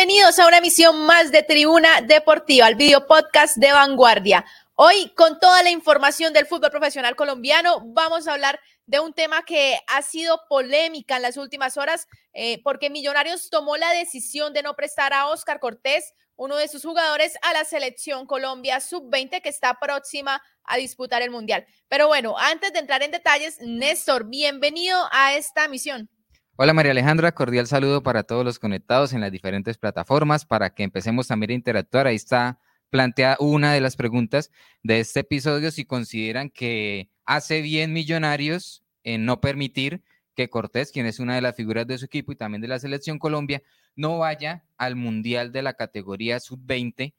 Bienvenidos a una emisión más de Tribuna Deportiva, el video podcast de Vanguardia. Hoy, con toda la información del fútbol profesional colombiano, vamos a hablar de un tema que ha sido polémica en las últimas horas, eh, porque Millonarios tomó la decisión de no prestar a Oscar Cortés, uno de sus jugadores, a la selección Colombia Sub-20 que está próxima a disputar el Mundial. Pero bueno, antes de entrar en detalles, Néstor, bienvenido a esta misión. Hola María Alejandra, cordial saludo para todos los conectados en las diferentes plataformas para que empecemos también a interactuar. Ahí está plantea una de las preguntas de este episodio, si consideran que hace bien Millonarios en no permitir que Cortés, quien es una de las figuras de su equipo y también de la selección Colombia, no vaya al Mundial de la categoría sub-20,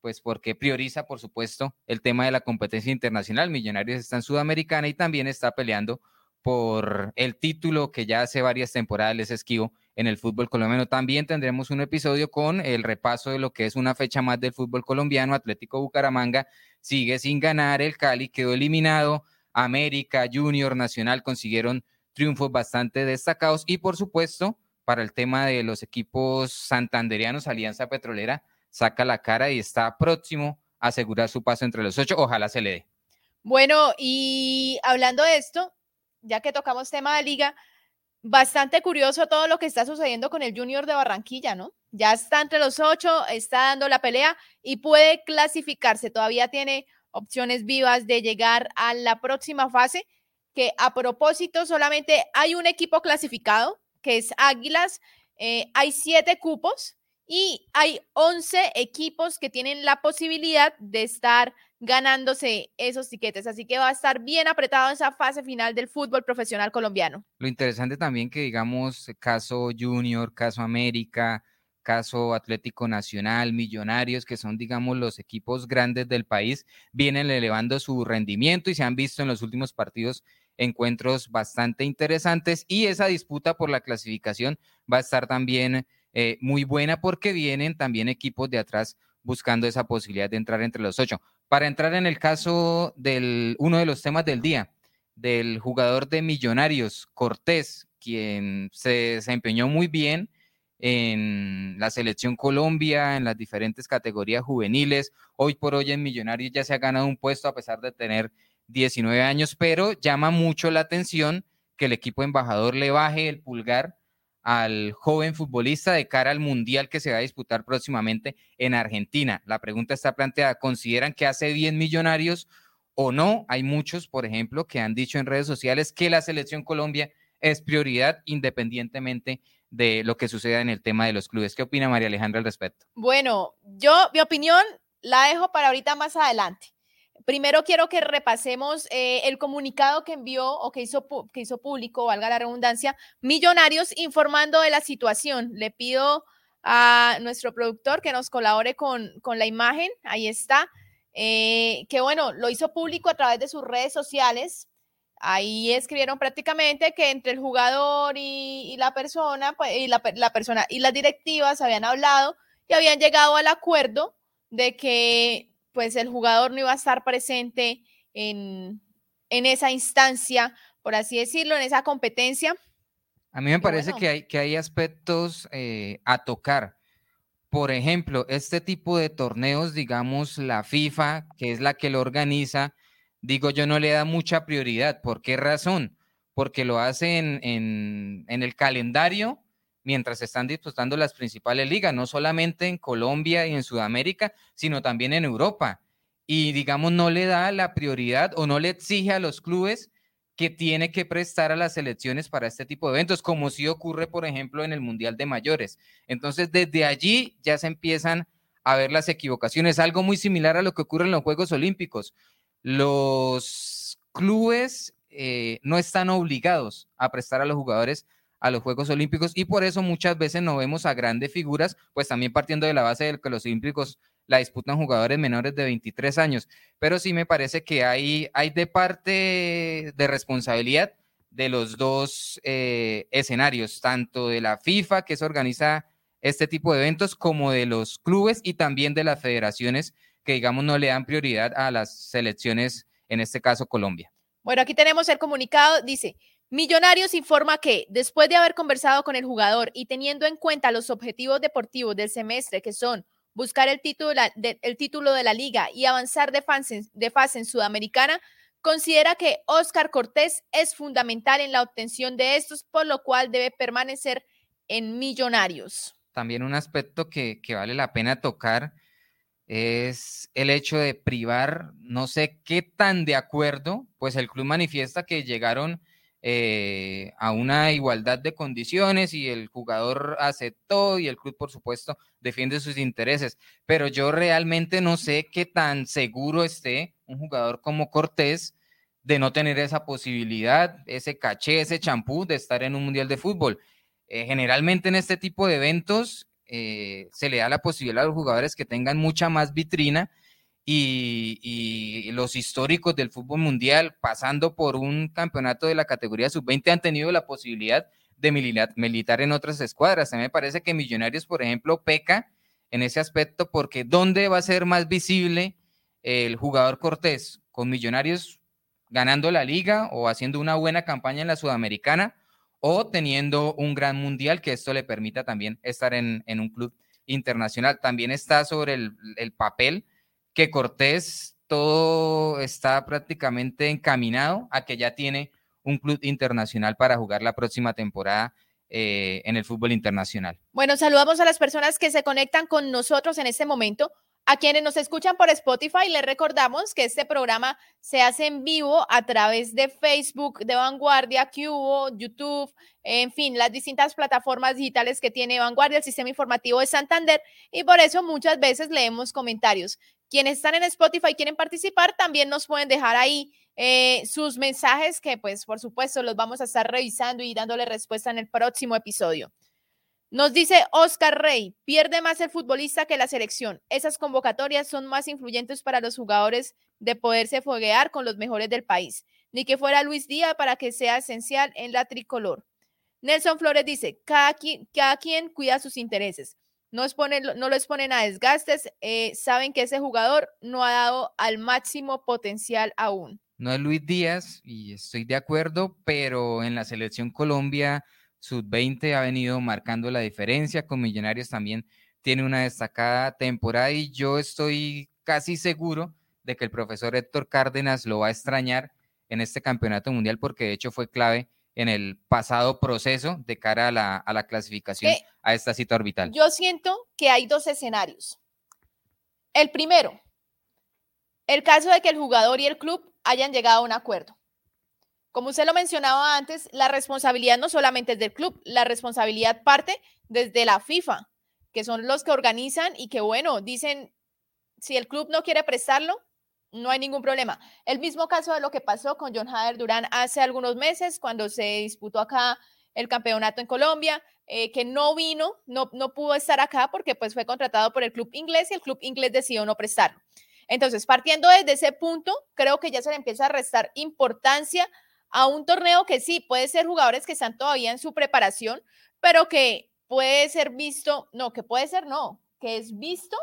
pues porque prioriza, por supuesto, el tema de la competencia internacional. Millonarios está en Sudamericana y también está peleando por el título que ya hace varias temporadas les esquivo en el fútbol colombiano. También tendremos un episodio con el repaso de lo que es una fecha más del fútbol colombiano. Atlético Bucaramanga sigue sin ganar, el Cali quedó eliminado, América, Junior, Nacional consiguieron triunfos bastante destacados y por supuesto, para el tema de los equipos santanderianos, Alianza Petrolera saca la cara y está próximo a asegurar su paso entre los ocho. Ojalá se le dé. Bueno, y hablando de esto, ya que tocamos tema de liga, bastante curioso todo lo que está sucediendo con el Junior de Barranquilla, ¿no? Ya está entre los ocho, está dando la pelea y puede clasificarse. Todavía tiene opciones vivas de llegar a la próxima fase, que a propósito solamente hay un equipo clasificado, que es Águilas. Eh, hay siete cupos y hay once equipos que tienen la posibilidad de estar ganándose esos tiquetes. Así que va a estar bien apretado esa fase final del fútbol profesional colombiano. Lo interesante también que digamos caso Junior, caso América, caso Atlético Nacional, Millonarios, que son digamos los equipos grandes del país, vienen elevando su rendimiento y se han visto en los últimos partidos encuentros bastante interesantes y esa disputa por la clasificación va a estar también eh, muy buena porque vienen también equipos de atrás buscando esa posibilidad de entrar entre los ocho. Para entrar en el caso del uno de los temas del día, del jugador de Millonarios, Cortés, quien se desempeñó muy bien en la selección Colombia, en las diferentes categorías juveniles. Hoy por hoy en Millonarios ya se ha ganado un puesto a pesar de tener 19 años, pero llama mucho la atención que el equipo embajador le baje el pulgar al joven futbolista de cara al Mundial que se va a disputar próximamente en Argentina. La pregunta está planteada, ¿consideran que hace bien millonarios o no? Hay muchos, por ejemplo, que han dicho en redes sociales que la selección Colombia es prioridad independientemente de lo que suceda en el tema de los clubes. ¿Qué opina María Alejandra al respecto? Bueno, yo mi opinión la dejo para ahorita más adelante. Primero quiero que repasemos eh, el comunicado que envió o que hizo, que hizo público, valga la redundancia, Millonarios informando de la situación. Le pido a nuestro productor que nos colabore con, con la imagen, ahí está, eh, que bueno, lo hizo público a través de sus redes sociales. Ahí escribieron prácticamente que entre el jugador y, la persona, pues, y la, la persona y las directivas habían hablado y habían llegado al acuerdo de que pues el jugador no iba a estar presente en, esa instancia, por así decirlo, en esa competencia. A mí me parece que, hay, que hay aspectos eh, a tocar. Por ejemplo, este tipo de torneos, digamos, la FIFA, que es la que lo organiza, digo yo, no le da mucha prioridad. ¿Por qué razón? Porque lo hace en, en el calendario mientras están disputando las principales ligas, no solamente en Colombia y en Sudamérica, sino también en Europa. Y digamos, no le da la prioridad o no le exige a los clubes que tiene que prestar a las selecciones para este tipo de eventos, como sí ocurre, por ejemplo, en el Mundial de Mayores. Entonces, desde allí ya se empiezan a ver las equivocaciones, algo muy similar a lo que ocurre en los Juegos Olímpicos. Los clubes eh, no están obligados a prestar a los jugadores a los Juegos Olímpicos y por eso muchas veces no vemos a grandes figuras, pues también partiendo de la base de que los Olímpicos la disputan jugadores menores de 23 años. Pero sí me parece que hay, hay de parte de responsabilidad de los dos eh, escenarios, tanto de la FIFA, que se organiza este tipo de eventos, como de los clubes y también de las federaciones que, digamos, no le dan prioridad a las selecciones, en este caso Colombia. Bueno, aquí tenemos el comunicado, dice, Millonarios informa que, después de haber conversado con el jugador y teniendo en cuenta los objetivos deportivos del semestre, que son buscar el título, de, título de la liga y avanzar de fase, de fase en Sudamericana, considera que Oscar Cortés es fundamental en la obtención de estos, por lo cual debe permanecer en Millonarios. También un aspecto que vale la pena tocar es el hecho de privar, no sé qué tan de acuerdo, pues el club manifiesta que llegaron eh, a una igualdad de condiciones y el jugador aceptó y el club, por supuesto, defiende sus intereses. Pero yo realmente no sé qué tan seguro esté un jugador como Cortés de no tener esa posibilidad, ese caché, ese champú de estar en un mundial de fútbol. Eh, generalmente en este tipo de eventos eh, se le da la posibilidad a los jugadores que tengan mucha más vitrina y, los históricos del fútbol mundial, pasando por un campeonato de la categoría sub-20, han tenido la posibilidad de militar, en otras escuadras. A mí me parece que Millonarios, por ejemplo, peca en ese aspecto porque ¿dónde va a ser más visible el jugador Cortés? ¿Con Millonarios ganando la liga o haciendo una buena campaña en la Sudamericana o teniendo un gran mundial que esto le permita también estar en, un club internacional? También está sobre el papel que Cortés todo está prácticamente encaminado a que ya tiene un club internacional para jugar la próxima temporada eh, en el fútbol internacional. Bueno, saludamos a las personas que se conectan con nosotros en este momento. A quienes nos escuchan por Spotify, les recordamos que este programa se hace en vivo a través de Facebook de Vanguardia, Cubo, YouTube, en fin, las distintas plataformas digitales que tiene Vanguardia, el sistema informativo de Santander, y por eso muchas veces leemos comentarios. Quienes están en Spotify y quieren participar, también nos pueden dejar ahí eh, sus mensajes que pues por supuesto los vamos a estar revisando y dándole respuesta en el próximo episodio. Nos dice Oscar Rey, pierde más el futbolista que la selección. Esas convocatorias son más influyentes para los jugadores de poderse foguear con los mejores del país. Ni que fuera Luis Díaz para que sea esencial en la tricolor. Nelson Flores dice, cada quien, cada quien cuida sus intereses no, no lo exponen a desgastes, eh, saben que ese jugador no ha dado al máximo potencial aún. No es Luis Díaz y estoy de acuerdo, pero en la selección Colombia sub-20 ha venido marcando la diferencia, con Millonarios también tiene una destacada temporada y yo estoy casi seguro de que el profesor Héctor Cárdenas lo va a extrañar en este campeonato mundial porque de hecho fue clave en el pasado proceso de cara a la, a la clasificación a esta cita orbital? Yo siento que hay dos escenarios. El primero, el caso de que el jugador y el club hayan llegado a un acuerdo. Como usted lo mencionaba antes, la responsabilidad no solamente es del club, la responsabilidad parte desde la FIFA, que son los que organizan y que, bueno, dicen, si el club no quiere prestarlo, no hay ningún problema. El mismo caso de lo que pasó con John Hader Durán hace algunos meses, cuando se disputó acá el campeonato en Colombia, eh, que no vino, no, no pudo estar acá porque pues fue contratado por el club inglés y el club inglés decidió no prestarlo. Entonces, partiendo desde ese punto, creo que ya se le empieza a restar importancia a un torneo que sí, puede ser jugadores que están todavía en su preparación, pero que puede ser visto, no, que puede ser no, que es visto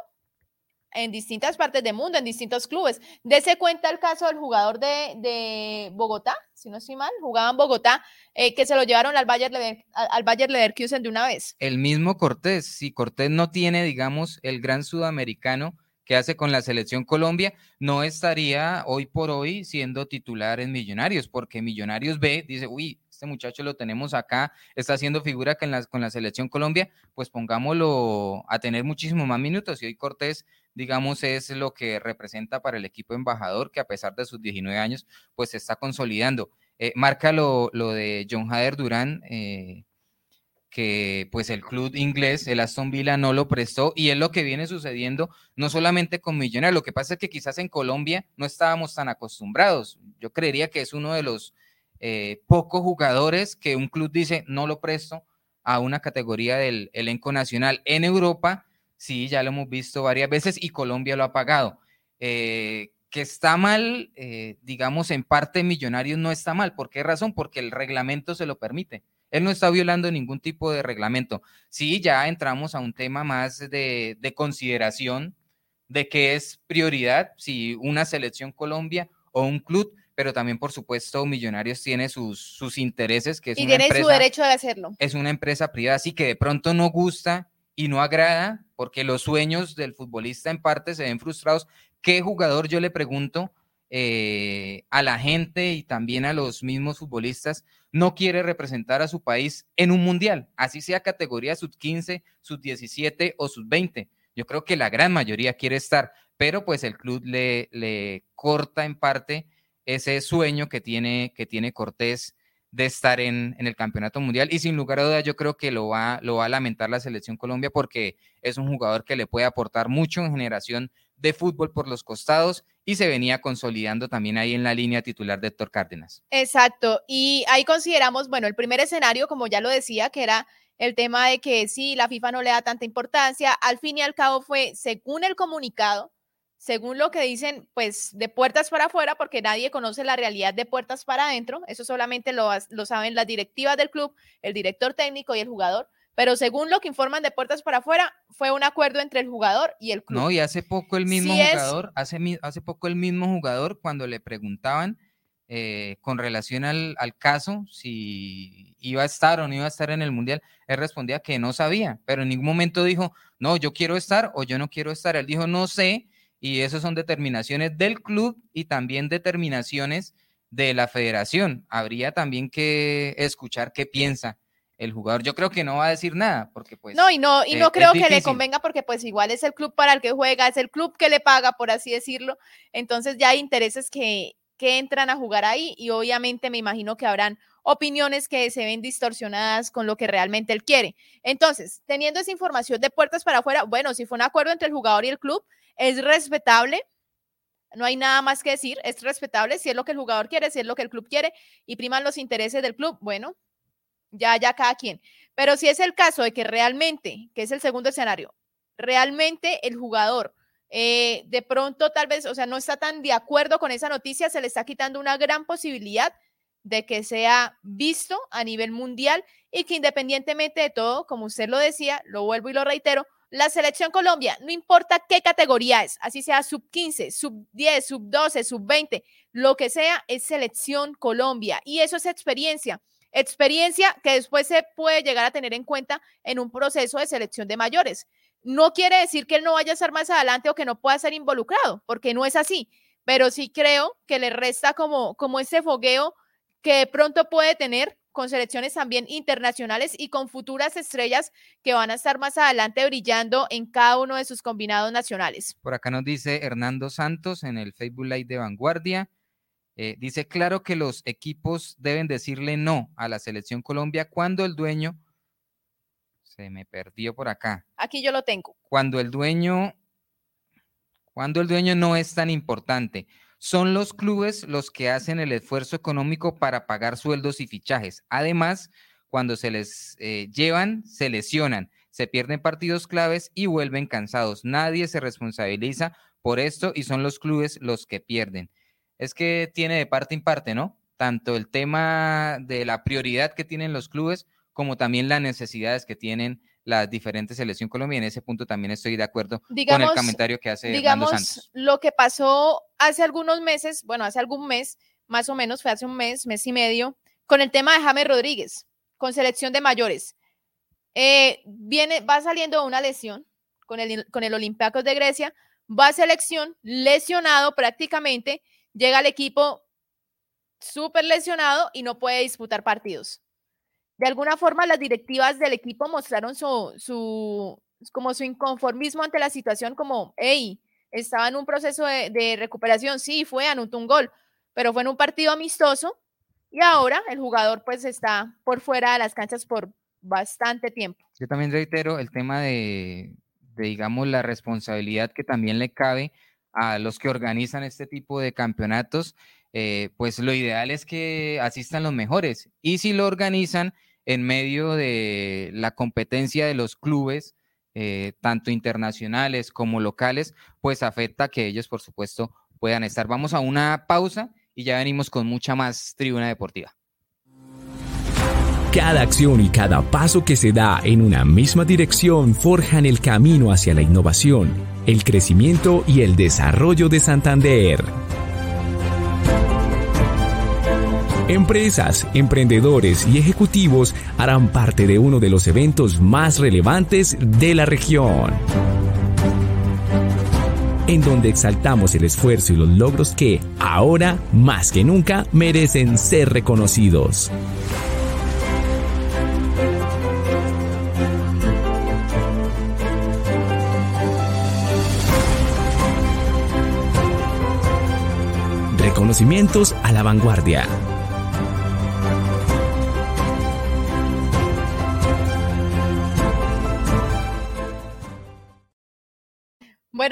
en distintas partes del mundo, en distintos clubes. Dese cuenta el caso del jugador de, Bogotá, si no estoy mal, jugaba en Bogotá, eh, que se lo llevaron al Bayer, al Bayer Leverkusen de una vez. El mismo Cortés, si Cortés no tiene, digamos, el gran sudamericano que hace con la selección Colombia, no estaría hoy por hoy siendo titular en Millonarios, porque Millonarios ve, dice, uy, este muchacho lo tenemos acá, está haciendo figura con la, con la selección Colombia, pues pongámoslo a tener muchísimo más minutos. Y hoy Cortés, digamos, es lo que representa para el equipo embajador, que a pesar de sus 19 años, pues se está consolidando. Eh, marca lo, de John Hader Durán, eh, que pues el club inglés, el Aston Villa, no lo prestó y es lo que viene sucediendo no solamente con Millonarios, lo que pasa es que quizás en Colombia no estábamos tan acostumbrados. Yo creería que es uno de los eh, pocos jugadores que un club dice no lo presto a una categoría del elenco nacional. En Europa, sí, ya lo hemos visto varias veces y Colombia lo ha pagado. Eh, que está mal, eh, digamos, en parte Millonarios no está mal. ¿Por qué razón? Porque el reglamento se lo permite. Él no está violando ningún tipo de reglamento. Sí, ya entramos a un tema más de, de consideración de que es prioridad si una selección Colombia o un club pero también, por supuesto, Millonarios tiene sus, sus intereses, que es y una tiene su derecho de hacerlo. Es una empresa privada, así que de pronto no gusta y no agrada, porque los sueños del futbolista en parte se ven frustrados. ¿Qué jugador, yo le pregunto, eh, a la gente y también a los mismos futbolistas, no quiere representar a su país en un mundial, así sea categoría sub 15, sub 17 o sub 20. Yo creo que la gran mayoría quiere estar, pero pues el club le, le corta en parte ese sueño que tiene, que tiene Cortés de estar en, en, el campeonato mundial. Y sin lugar a dudas yo creo que lo va, lo va a lamentar la selección Colombia porque es un jugador que le puede aportar mucho en generación de fútbol por los costados y se venía consolidando también ahí en la línea titular de Héctor Cárdenas. Exacto, y ahí consideramos, bueno, el primer escenario, como ya lo decía, que era el tema de que sí, la FIFA no le da tanta importancia, al fin y al cabo fue, según el comunicado, según lo que dicen, pues de puertas para afuera, porque nadie conoce la realidad de puertas para adentro, eso solamente lo, lo saben las directivas del club, el director técnico y el jugador, pero según lo que informan de puertas para afuera, fue un acuerdo entre el jugador y el club. No, y hace poco el mismo jugador, hace, hace poco el mismo jugador, cuando le preguntaban eh, con relación al, al, caso, si iba a estar o no iba a estar en el Mundial, él respondía que no sabía, pero en ningún momento dijo, no, yo quiero estar o yo no quiero estar. Él dijo, no sé, y eso son determinaciones del club y también determinaciones de la federación. Habría también que escuchar qué piensa el jugador. Yo creo que no va a decir nada, porque pues... No, y no, y no creo que le convenga porque pues igual es el club para el que juega, es el club que le paga, por así decirlo. Entonces ya hay intereses que, que entran a jugar ahí y obviamente me imagino que habrán opiniones que se ven distorsionadas con lo que realmente él quiere. Entonces, teniendo esa información de puertas para afuera, bueno, si fue un acuerdo entre el jugador y el club, es respetable. No hay nada más que decir, es respetable si es lo que el jugador quiere, si es lo que el club quiere y priman los intereses del club. Bueno, ya, ya cada quien. Pero si es el caso de que realmente, que es el segundo escenario, realmente el jugador eh, de pronto tal vez, o sea, no está tan de acuerdo con esa noticia, se le está quitando una gran posibilidad de que sea visto a nivel mundial y que independientemente de todo, como usted lo decía, lo vuelvo y lo reitero, la selección Colombia, no importa qué categoría es, así sea sub 15, sub 10, sub 12, sub 20, lo que sea, es selección Colombia y eso es experiencia. Experiencia que después se puede llegar a tener en cuenta en un proceso de selección de mayores. No quiere decir que él no vaya a ser más adelante o que no pueda ser involucrado, porque no es así, pero sí creo que le resta como, como ese fogueo que de pronto puede tener con selecciones también internacionales y con futuras estrellas que van a estar más adelante brillando en cada uno de sus combinados nacionales. Por acá nos dice Hernando Santos en el Facebook Live de Vanguardia. Eh, dice, claro que los equipos deben decirle no a la selección Colombia cuando el dueño, se me perdió por acá. Aquí yo lo tengo. Cuando el dueño, cuando el dueño no es tan importante. Son los clubes los que hacen el esfuerzo económico para pagar sueldos y fichajes. Además, cuando se les eh, llevan, se lesionan, se pierden partidos claves y vuelven cansados. Nadie se responsabiliza por esto y son los clubes los que pierden es que tiene de parte en parte, ¿no? Tanto el tema de la prioridad que tienen los clubes como también las necesidades que tienen las diferentes selecciones colombianas. En ese punto también estoy de acuerdo con el comentario que hace digamos, Santos. Lo que pasó hace algunos meses, bueno, hace algún mes, más o menos, fue hace un mes, mes y medio, con el tema de James Rodríguez, con selección de mayores. Eh, viene, va saliendo una lesión con el, con el Olympiacos de Grecia, va a selección, lesionado prácticamente, llega al equipo súper lesionado y no puede disputar partidos. De alguna forma, las directivas del equipo mostraron su, su, como su inconformismo ante la situación, como, hey, estaba en un proceso de, recuperación, sí, fue, anotó un gol, pero fue en un partido amistoso y ahora el jugador pues está por fuera de las canchas por bastante tiempo. Yo también reitero el tema de, de digamos, la responsabilidad que también le cabe a los que organizan este tipo de campeonatos, eh, pues lo ideal es que asistan los mejores. Y si lo organizan en medio de la competencia de los clubes, eh, tanto internacionales como locales, pues afecta que ellos, por supuesto, puedan estar. Vamos a una pausa y ya venimos con mucha más tribuna deportiva. Cada acción y cada paso que se da en una misma dirección forjan el camino hacia la innovación, el crecimiento y el desarrollo de Santander. Empresas, emprendedores y ejecutivos harán parte de uno de los eventos más relevantes de la región, en donde exaltamos el esfuerzo y los logros que, ahora más que nunca, merecen ser reconocidos. Reconocimientos a la vanguardia.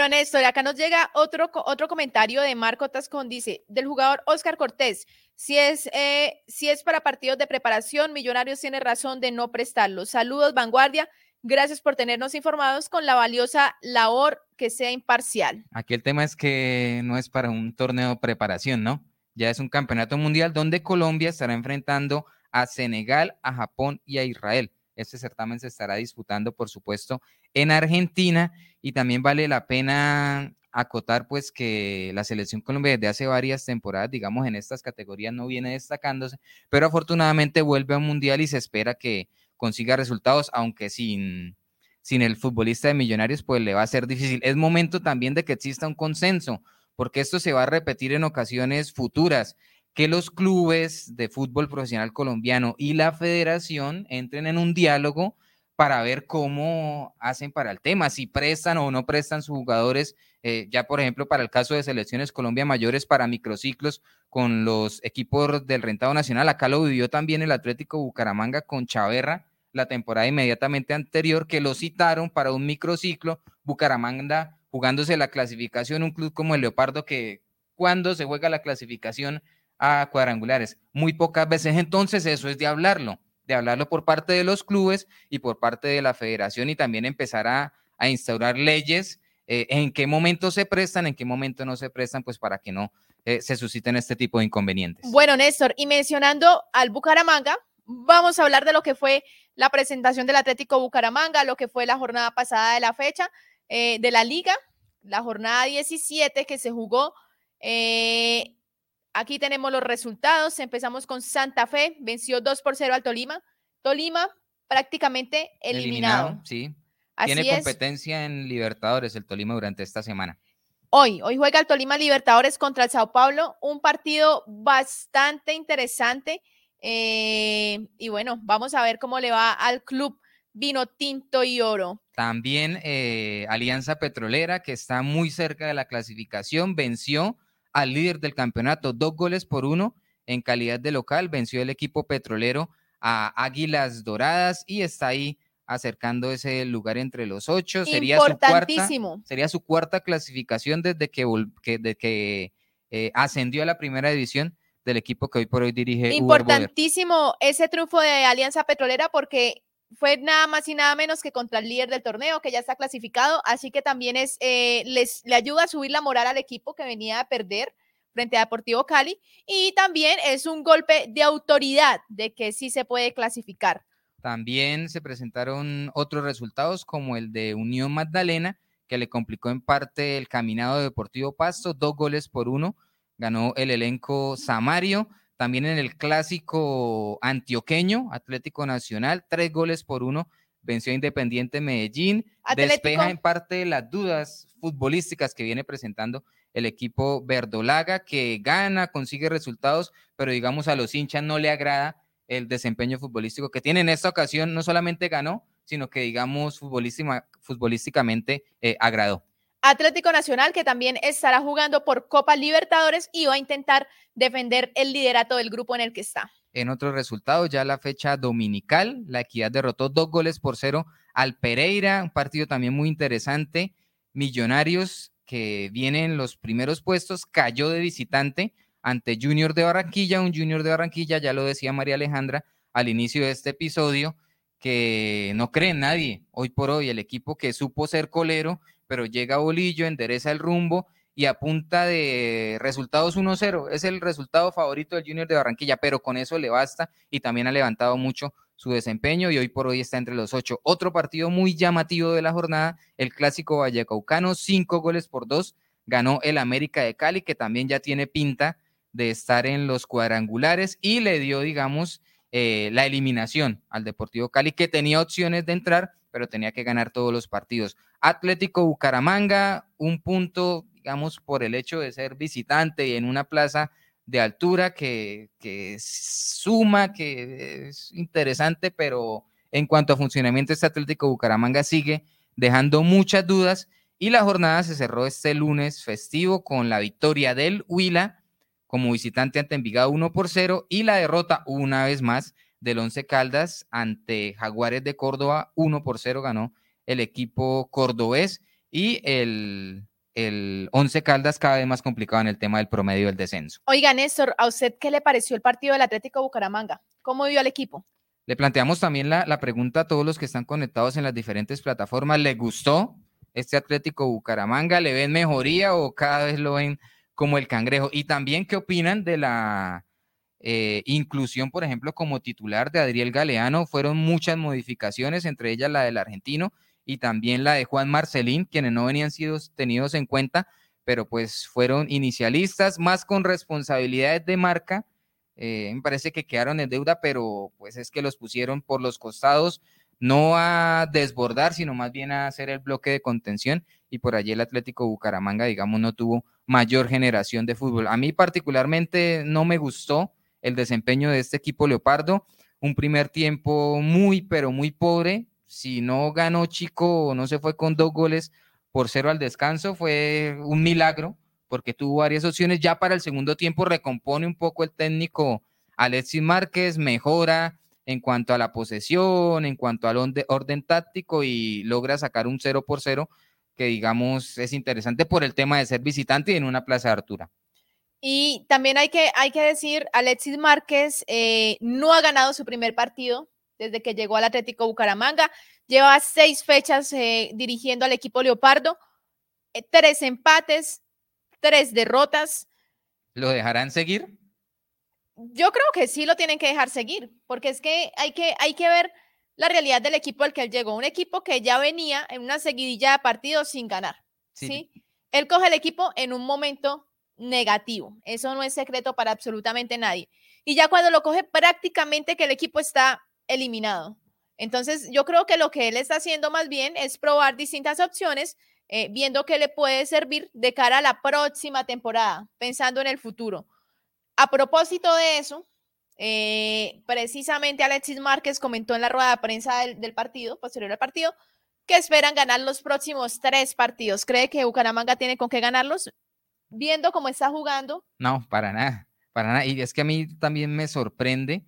Bueno, Néstor, acá nos llega otro, otro comentario de Marco Tascón. Dice, del jugador Oscar Cortés, si es, eh, si es para partidos de preparación, Millonarios tiene razón de no prestarlo. Saludos, vanguardia. Gracias por tenernos informados con la valiosa labor que sea imparcial. Aquí el tema es que no es para un torneo de preparación, ¿no? Ya es un campeonato mundial donde Colombia estará enfrentando a Senegal, a Japón y a Israel. Este certamen se estará disputando, por supuesto, en Argentina y también vale la pena acotar pues que la selección colombiana desde hace varias temporadas, digamos, en estas categorías no viene destacándose, pero afortunadamente vuelve a un mundial y se espera que consiga resultados, aunque sin, sin el futbolista de Millonarios pues le va a ser difícil. Es momento también de que exista un consenso, porque esto se va a repetir en ocasiones futuras que los clubes de fútbol profesional colombiano y la federación entren en un diálogo para ver cómo hacen para el tema, si prestan o no prestan sus jugadores, eh, ya por ejemplo para el caso de selecciones Colombia mayores para microciclos con los equipos del rentado nacional, acá lo vivió también el Atlético Bucaramanga con Chaverra la temporada inmediatamente anterior, que lo citaron para un microciclo, Bucaramanga jugándose la clasificación, un club como el Leopardo que cuando se juega la clasificación a cuadrangulares. Muy pocas veces. Entonces, eso es de hablarlo, de hablarlo por parte de los clubes y por parte de la federación y también empezar a, instaurar leyes eh, en qué momento se prestan, en qué momento no se prestan, pues para que no eh, se susciten este tipo de inconvenientes. Bueno, Néstor, y mencionando al Bucaramanga, vamos a hablar de lo que fue la presentación del Atlético Bucaramanga, lo que fue la jornada pasada de la fecha eh, de la liga, la jornada 17 que se jugó. Aquí tenemos los resultados. Empezamos con Santa Fe, venció 2 por 0 al Tolima. Tolima prácticamente eliminado. sí. Tiene competencia en Libertadores el Tolima durante esta semana. Hoy, hoy juega el Tolima Libertadores contra el Sao Paulo, un partido bastante interesante. Eh, y bueno, vamos a ver cómo le va al club Vino Tinto y Oro. También eh, Alianza Petrolera, que está muy cerca de la clasificación, venció al líder del campeonato, dos goles por uno en calidad de local, venció el equipo petrolero a Águilas Doradas y está ahí acercando ese lugar entre los ocho. Sería su cuarta, sería su cuarta clasificación desde que, que eh, ascendió a la primera división del equipo que hoy por hoy dirige. Importantísimo ese triunfo de Alianza Petrolera porque fue nada más y nada menos que contra el líder del torneo, que ya está clasificado, así que también eh, les, le ayuda a subir la moral al equipo que venía a perder frente a Deportivo Cali y también es un golpe de autoridad de que sí se puede clasificar. También se presentaron otros resultados como el de Unión Magdalena, que le complicó en parte el caminado de Deportivo Pasto, dos goles por uno, ganó el elenco Samario. También en el clásico antioqueño, Atlético Nacional, tres goles por uno, venció a Independiente Medellín, despeja en parte las dudas futbolísticas que viene presentando el equipo verdolaga, que gana, consigue resultados, pero digamos a los hinchas no le agrada el desempeño futbolístico que tiene en esta ocasión, no solamente ganó, sino que digamos futbolísticamente eh, agradó. Atlético Nacional, que también estará jugando por Copa Libertadores y va a intentar defender el liderato del grupo en el que está. En otros resultados, ya la fecha dominical, la Equidad derrotó dos goles por cero al Pereira, un partido también muy interesante. Millonarios, que viene en los primeros puestos, cayó de visitante ante Junior de Barranquilla, un Junior de Barranquilla, ya lo decía María Alejandra al inicio de este episodio, que no cree nadie. Hoy por hoy, el equipo que supo ser colero pero llega Bolillo, endereza el rumbo y a punta de resultados 1-0. Es el resultado favorito del Junior de Barranquilla, pero con eso le basta y también ha levantado mucho su desempeño y hoy por hoy está entre los ocho. Otro partido muy llamativo de la jornada, el clásico Vallecaucano, cinco goles por dos, ganó el América de Cali, que también ya tiene pinta de estar en los cuadrangulares y le dio, digamos, eh, la eliminación al Deportivo Cali, que tenía opciones de entrar, pero tenía que ganar todos los partidos. Atlético Bucaramanga, un punto, digamos, por el hecho de ser visitante y en una plaza de altura que, que suma, que es interesante, pero en cuanto a funcionamiento, este Atlético Bucaramanga sigue dejando muchas dudas y la jornada se cerró este lunes festivo con la victoria del Huila como visitante ante Envigado 1 por 0 y la derrota una vez más del Once Caldas ante Jaguares de Córdoba 1 por 0 ganó el equipo cordobés y el, el Once Caldas cada vez más complicado en el tema del promedio del descenso. Oiga, Néstor, ¿a usted qué le pareció el partido del Atlético Bucaramanga? ¿Cómo vio al equipo? Le planteamos también la, la pregunta a todos los que están conectados en las diferentes plataformas. ¿Le gustó este Atlético Bucaramanga? ¿Le ven mejoría o cada vez lo ven como el cangrejo? Y también, ¿qué opinan de la eh, inclusión, por ejemplo, como titular de Adriel Galeano? Fueron muchas modificaciones, entre ellas la del argentino y también la de Juan Marcelín, quienes no venían sido tenidos en cuenta, pero pues fueron inicialistas, más con responsabilidades de marca eh, me parece que quedaron en deuda, pero pues es que los pusieron por los costados, no a desbordar, sino más bien a hacer el bloque de contención y por allí el Atlético Bucaramanga, digamos, no tuvo mayor generación de fútbol. A mí particularmente no me gustó el desempeño de este equipo Leopardo, un primer tiempo muy, pero muy pobre. Si no ganó Chico, no se fue con dos goles por cero al descanso, fue un milagro porque tuvo varias opciones. Ya para el segundo tiempo recompone un poco el técnico Alexis Márquez, mejora en cuanto a la posesión, en cuanto al orden táctico y logra sacar un 0 por 0 que digamos es interesante por el tema de ser visitante y en una plaza de altura. Y también hay que, hay que decir, Alexis Márquez eh, no ha ganado su primer partido desde que llegó al Atlético Bucaramanga. Lleva seis fechas eh, dirigiendo al equipo Leopardo, eh, tres empates, tres derrotas. ¿Lo dejarán seguir? Yo creo que sí lo tienen que dejar seguir, porque es que hay que, hay que ver la realidad del equipo al que él llegó, un equipo que ya venía en una seguidilla de partidos sin ganar, ¿sí? Él coge el equipo en un momento negativo, eso no es secreto para absolutamente nadie. Y ya cuando lo coge prácticamente que el equipo está eliminado. Entonces, yo creo que lo que él está haciendo más bien es probar distintas opciones eh, viendo qué le puede servir de cara a la próxima temporada, pensando en el futuro. A propósito de eso, eh, precisamente Alexis Márquez comentó en la rueda de prensa del, partido, posterior al partido, que esperan ganar los próximos tres partidos. ¿Cree que Bucaramanga tiene con qué ganarlos? Viendo cómo está jugando. No, para nada, para nada. Y es que a mí también me sorprende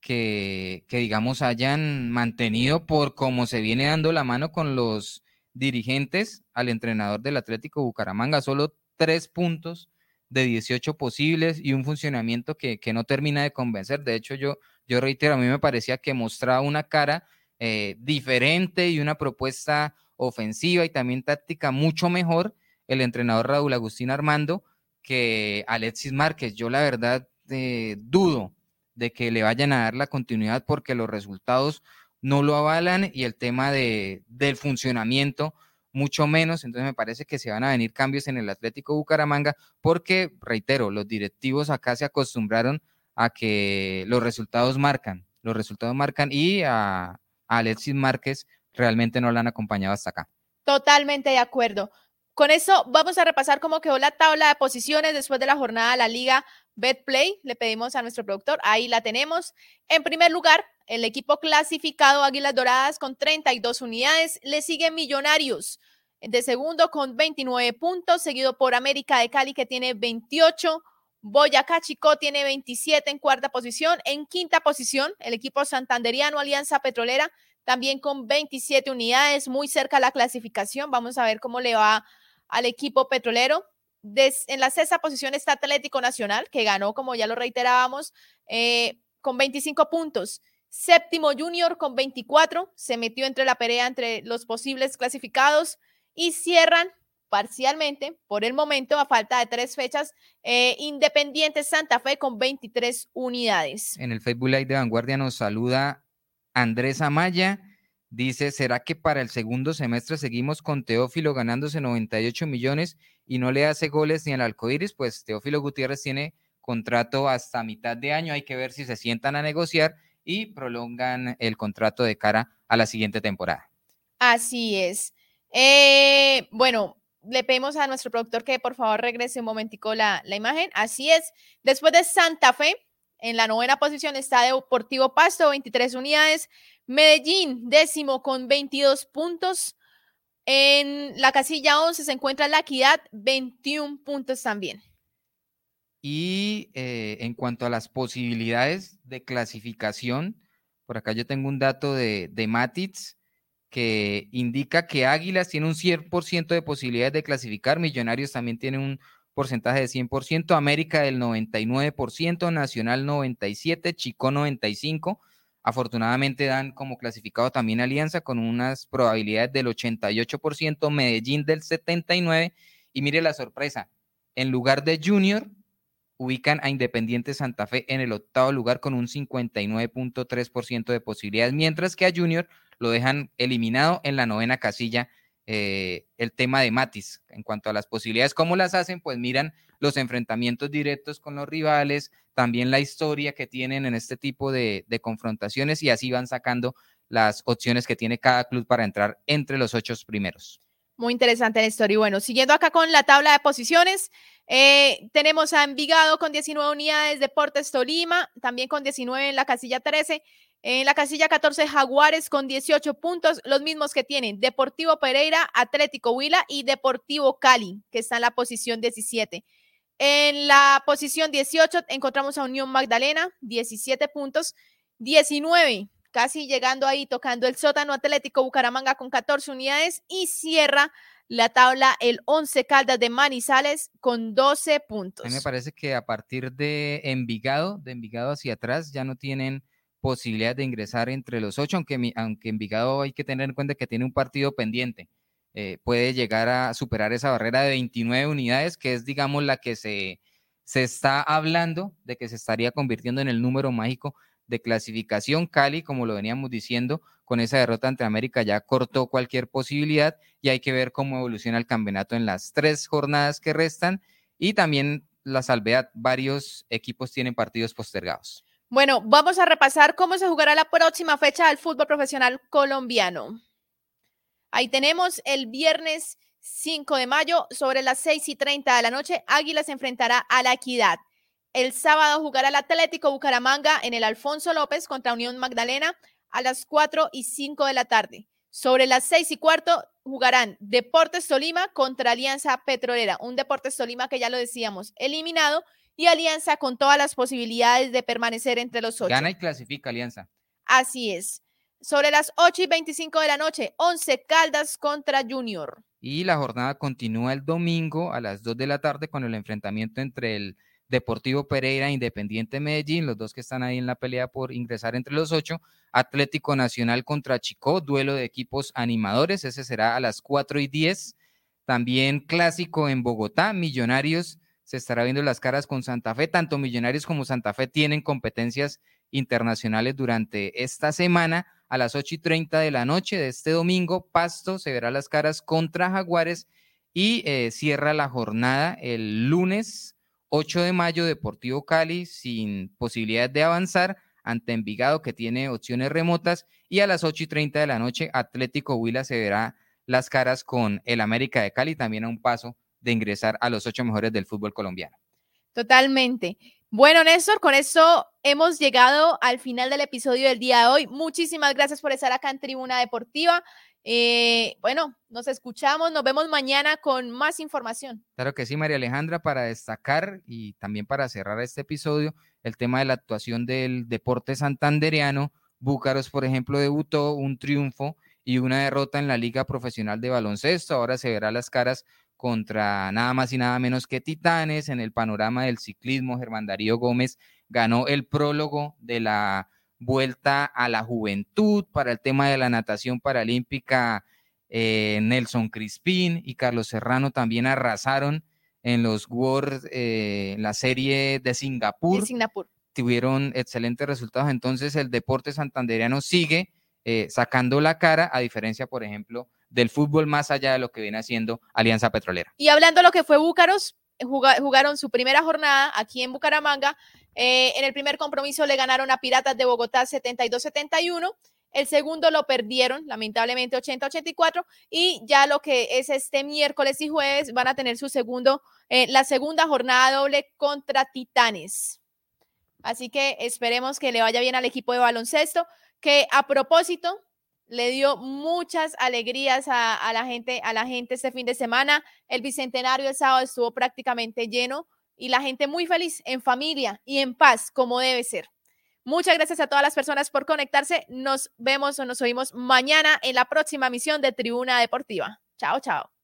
que, que digamos, hayan mantenido por cómo se viene dando la mano con los dirigentes al entrenador del Atlético Bucaramanga, solo tres puntos de 18 posibles y un funcionamiento que, no termina de convencer. De hecho, yo, yo reitero, a mí me parecía que mostraba una cara eh, diferente y una propuesta ofensiva y también táctica mucho mejor el entrenador Raúl Agustín Armando que Alexis Márquez. Yo la verdad eh, dudo de que le vayan a dar la continuidad porque los resultados no lo avalan y el tema de, del funcionamiento mucho menos, entonces me parece que se van a venir cambios en el Atlético Bucaramanga porque, reitero, los directivos acá se acostumbraron a que los resultados marcan, los resultados marcan y a, a Alexis Márquez realmente no la han acompañado hasta acá. Totalmente de acuerdo. Con eso vamos a repasar cómo quedó la tabla de posiciones después de la jornada de la Liga Betplay. Le pedimos a nuestro productor, ahí la tenemos. En primer lugar, el equipo clasificado Águilas Doradas con 32 unidades. Le sigue Millonarios de segundo con 29 puntos, seguido por América de Cali que tiene 28. Boyacá Chico tiene 27 en cuarta posición. En quinta posición, el equipo santanderiano Alianza Petrolera también con 27 unidades, muy cerca la clasificación. Vamos a ver cómo le va al equipo petrolero. En la sexta posición está Atlético Nacional, que ganó, como ya lo reiterábamos, eh, con 25 puntos. Séptimo Junior con 24, se metió entre la pelea entre los posibles clasificados y cierran parcialmente, por el momento, a falta de tres fechas, eh, Independiente Santa Fe con 23 unidades. En el Facebook Live de Vanguardia nos saluda Andrés Amaya. Dice, ¿será que para el segundo semestre seguimos con Teófilo ganándose 98 millones y no le hace goles ni al Alcoiris? Pues Teófilo Gutiérrez tiene contrato hasta mitad de año. Hay que ver si se sientan a negociar y prolongan el contrato de cara a la siguiente temporada. Así es. Eh, bueno, le pedimos a nuestro productor que por favor regrese un momentico la, la imagen. Así es. Después de Santa Fe, en la novena posición está Deportivo Pasto, 23 unidades. Medellín, décimo con 22 puntos. En la casilla 11 se encuentra La Equidad, 21 puntos también. Y eh, en cuanto a las posibilidades de clasificación, por acá yo tengo un dato de, de que indica que Águilas tiene un 100% de posibilidades de clasificar, Millonarios también tiene un porcentaje de 100%, América del 99%, Nacional 97%, Chico 95%. Afortunadamente dan como clasificado también Alianza con unas probabilidades del 88%, Medellín del 79%. Y mire la sorpresa, en lugar de Junior, ubican a Independiente Santa Fe en el octavo lugar con un 59.3% de posibilidades, mientras que a Junior lo dejan eliminado en la novena casilla eh, el tema de Matis. En cuanto a las posibilidades, ¿cómo las hacen? Pues miran los enfrentamientos directos con los rivales, también la historia que tienen en este tipo de, confrontaciones y así van sacando las opciones que tiene cada club para entrar entre los ocho primeros. Muy interesante la historia. Y bueno, siguiendo acá con la tabla de posiciones, eh, tenemos a Envigado con 19 unidades, Deportes Tolima, también con 19 en la casilla 13, en la casilla 14, Jaguares con 18 puntos, los mismos que tienen Deportivo Pereira, Atlético Huila y Deportivo Cali, que está en la posición 17. En la posición 18 encontramos a Unión Magdalena, 17 puntos, 19, casi llegando ahí, tocando el sótano Atlético Bucaramanga con 14 unidades y cierra la tabla el 11 Caldas de Manizales con 12 puntos. A mí me parece que a partir de Envigado, de Envigado hacia atrás, ya no tienen posibilidad de ingresar entre los ocho, aunque, aunque Envigado hay que tener en cuenta que tiene un partido pendiente. Eh, puede llegar a superar esa barrera de 29 unidades, que es, digamos, la que se, se está hablando de que se estaría convirtiendo en el número mágico de clasificación. Cali, como lo veníamos diciendo, con esa derrota ante América ya cortó cualquier posibilidad y hay que ver cómo evoluciona el campeonato en las tres jornadas que restan y también la salvedad, varios equipos tienen partidos postergados. Bueno, vamos a repasar cómo se jugará la próxima fecha del fútbol profesional colombiano. Ahí tenemos el viernes 5 de mayo sobre las 6 y 30 de la noche. Águila se enfrentará a la Equidad. El sábado jugará el Atlético Bucaramanga en el Alfonso López contra Unión Magdalena a las 4 y 5 de la tarde. Sobre las 6 y cuarto jugarán Deportes Tolima contra Alianza Petrolera. Un Deportes Tolima que ya lo decíamos, eliminado y Alianza con todas las posibilidades de permanecer entre los ocho. Gana y clasifica Alianza. Así es. Sobre las 8 y 25 de la noche, 11 Caldas contra Junior. Y la jornada continúa el domingo a las 2 de la tarde con el enfrentamiento entre el Deportivo Pereira e Independiente Medellín, los dos que están ahí en la pelea por ingresar entre los ocho. Atlético Nacional contra Chico, duelo de equipos animadores, ese será a las 4 y 10. También clásico en Bogotá, Millonarios se estará viendo las caras con Santa Fe. Tanto Millonarios como Santa Fe tienen competencias internacionales durante esta semana. A las 8 y 30 de la noche de este domingo, Pasto se verá las caras contra Jaguares y eh, cierra la jornada el lunes 8 de mayo, Deportivo Cali sin posibilidad de avanzar ante Envigado que tiene opciones remotas y a las 8 y 30 de la noche Atlético Huila se verá las caras con el América de Cali también a un paso de ingresar a los ocho mejores del fútbol colombiano. Totalmente. Bueno, Néstor, con eso hemos llegado al final del episodio del día de hoy. Muchísimas gracias por estar acá en Tribuna Deportiva. Eh, bueno, nos escuchamos, nos vemos mañana con más información. Claro que sí, María Alejandra, para destacar y también para cerrar este episodio, el tema de la actuación del deporte santandereano. Búcaros, por ejemplo, debutó un triunfo y una derrota en la Liga Profesional de Baloncesto. Ahora se verá las caras contra nada más y nada menos que Titanes. En el panorama del ciclismo, Germán Darío Gómez ganó el prólogo de la Vuelta a la Juventud para el tema de la natación paralímpica. Eh, Nelson Crispín y Carlos Serrano también arrasaron en los World, eh, la serie de Singapur. Singapur. Tuvieron excelentes resultados. Entonces el deporte santandereano sigue eh, sacando la cara, a diferencia, por ejemplo, del fútbol más allá de lo que viene haciendo Alianza Petrolera. Y hablando de lo que fue Búcaros, jugaron su primera jornada aquí en Bucaramanga. Eh, en el primer compromiso le ganaron a Piratas de Bogotá 72-71. El segundo lo perdieron, lamentablemente 80-84. Y ya lo que es este miércoles y jueves van a tener su segundo, eh, la segunda jornada doble contra Titanes. Así que esperemos que le vaya bien al equipo de baloncesto, que a propósito le dio muchas alegrías a, la gente, a la gente este fin de semana. El bicentenario el sábado estuvo prácticamente lleno y la gente muy feliz, en familia y en paz, como debe ser. Muchas gracias a todas las personas por conectarse. Nos vemos o nos oímos mañana en la próxima misión de Tribuna Deportiva. Chao, chao.